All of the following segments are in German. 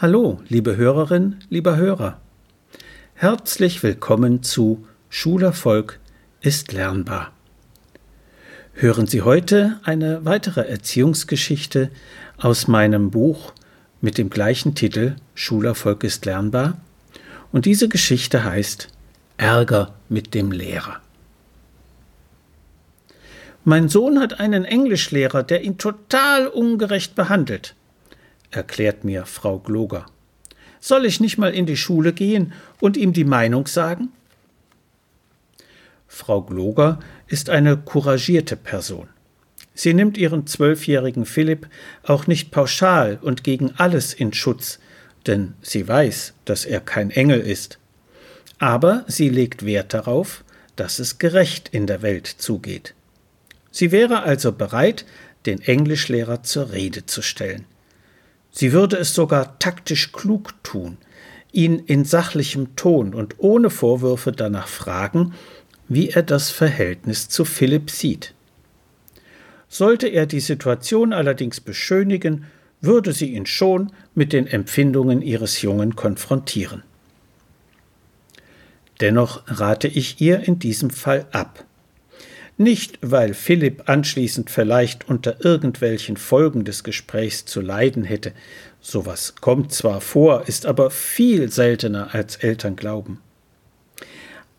Hallo, liebe Hörerin, lieber Hörer. Herzlich willkommen zu Schulerfolg ist lernbar. Hören Sie heute eine weitere Erziehungsgeschichte aus meinem Buch mit dem gleichen Titel Schulerfolg ist lernbar. Und diese Geschichte heißt Ärger mit dem Lehrer. Mein Sohn hat einen Englischlehrer, der ihn total ungerecht behandelt erklärt mir Frau Gloger. Soll ich nicht mal in die Schule gehen und ihm die Meinung sagen? Frau Gloger ist eine couragierte Person. Sie nimmt ihren zwölfjährigen Philipp auch nicht pauschal und gegen alles in Schutz, denn sie weiß, dass er kein Engel ist. Aber sie legt Wert darauf, dass es gerecht in der Welt zugeht. Sie wäre also bereit, den Englischlehrer zur Rede zu stellen. Sie würde es sogar taktisch klug tun, ihn in sachlichem Ton und ohne Vorwürfe danach fragen, wie er das Verhältnis zu Philipp sieht. Sollte er die Situation allerdings beschönigen, würde sie ihn schon mit den Empfindungen ihres Jungen konfrontieren. Dennoch rate ich ihr in diesem Fall ab. Nicht, weil Philipp anschließend vielleicht unter irgendwelchen Folgen des Gesprächs zu leiden hätte. Sowas kommt zwar vor, ist aber viel seltener als Eltern glauben.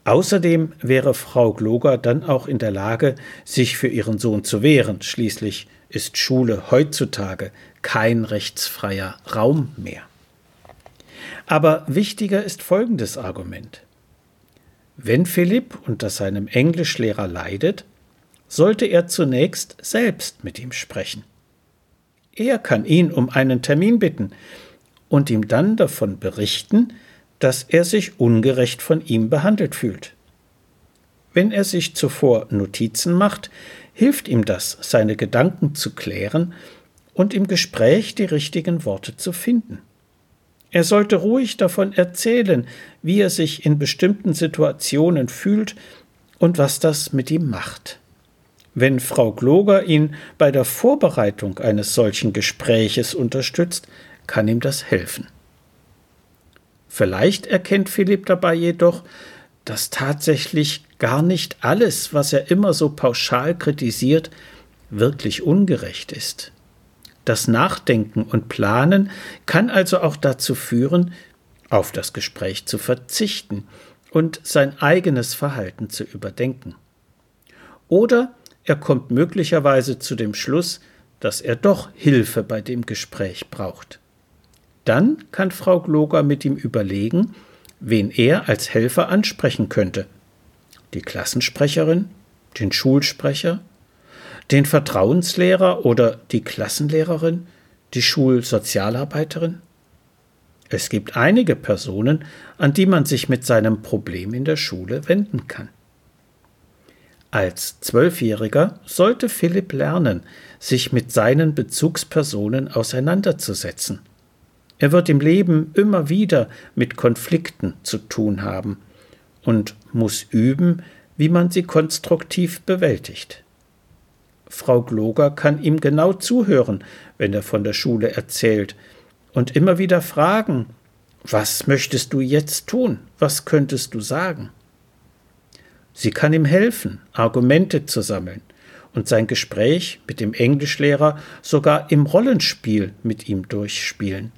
Außerdem wäre Frau Gloger dann auch in der Lage, sich für ihren Sohn zu wehren. Schließlich ist Schule heutzutage kein rechtsfreier Raum mehr. Aber wichtiger ist folgendes Argument. Wenn Philipp unter seinem Englischlehrer leidet, sollte er zunächst selbst mit ihm sprechen. Er kann ihn um einen Termin bitten und ihm dann davon berichten, dass er sich ungerecht von ihm behandelt fühlt. Wenn er sich zuvor Notizen macht, hilft ihm das, seine Gedanken zu klären und im Gespräch die richtigen Worte zu finden. Er sollte ruhig davon erzählen, wie er sich in bestimmten Situationen fühlt und was das mit ihm macht. Wenn Frau Gloger ihn bei der Vorbereitung eines solchen Gespräches unterstützt, kann ihm das helfen. Vielleicht erkennt Philipp dabei jedoch, dass tatsächlich gar nicht alles, was er immer so pauschal kritisiert, wirklich ungerecht ist. Das Nachdenken und Planen kann also auch dazu führen, auf das Gespräch zu verzichten und sein eigenes Verhalten zu überdenken. Oder er kommt möglicherweise zu dem Schluss, dass er doch Hilfe bei dem Gespräch braucht. Dann kann Frau Gloger mit ihm überlegen, wen er als Helfer ansprechen könnte. Die Klassensprecherin, den Schulsprecher, den Vertrauenslehrer oder die Klassenlehrerin, die Schulsozialarbeiterin? Es gibt einige Personen, an die man sich mit seinem Problem in der Schule wenden kann. Als Zwölfjähriger sollte Philipp lernen, sich mit seinen Bezugspersonen auseinanderzusetzen. Er wird im Leben immer wieder mit Konflikten zu tun haben und muss üben, wie man sie konstruktiv bewältigt. Frau Gloger kann ihm genau zuhören, wenn er von der Schule erzählt, und immer wieder fragen Was möchtest du jetzt tun? Was könntest du sagen? Sie kann ihm helfen, Argumente zu sammeln und sein Gespräch mit dem Englischlehrer sogar im Rollenspiel mit ihm durchspielen.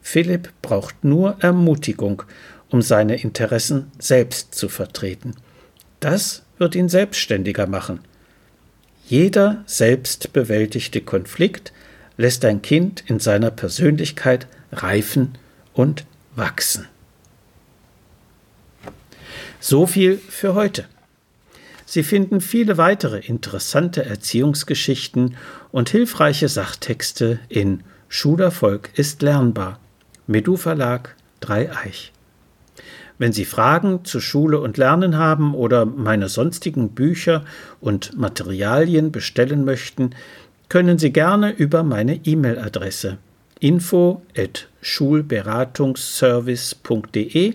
Philipp braucht nur Ermutigung, um seine Interessen selbst zu vertreten. Das wird ihn selbstständiger machen. Jeder selbstbewältigte Konflikt lässt ein Kind in seiner Persönlichkeit reifen und wachsen. So viel für heute. Sie finden viele weitere interessante Erziehungsgeschichten und hilfreiche Sachtexte in Schulerfolg ist lernbar. Medu Verlag Dreieich. Wenn Sie Fragen zu Schule und Lernen haben oder meine sonstigen Bücher und Materialien bestellen möchten, können Sie gerne über meine E-Mail-Adresse info at schulberatungsservice.de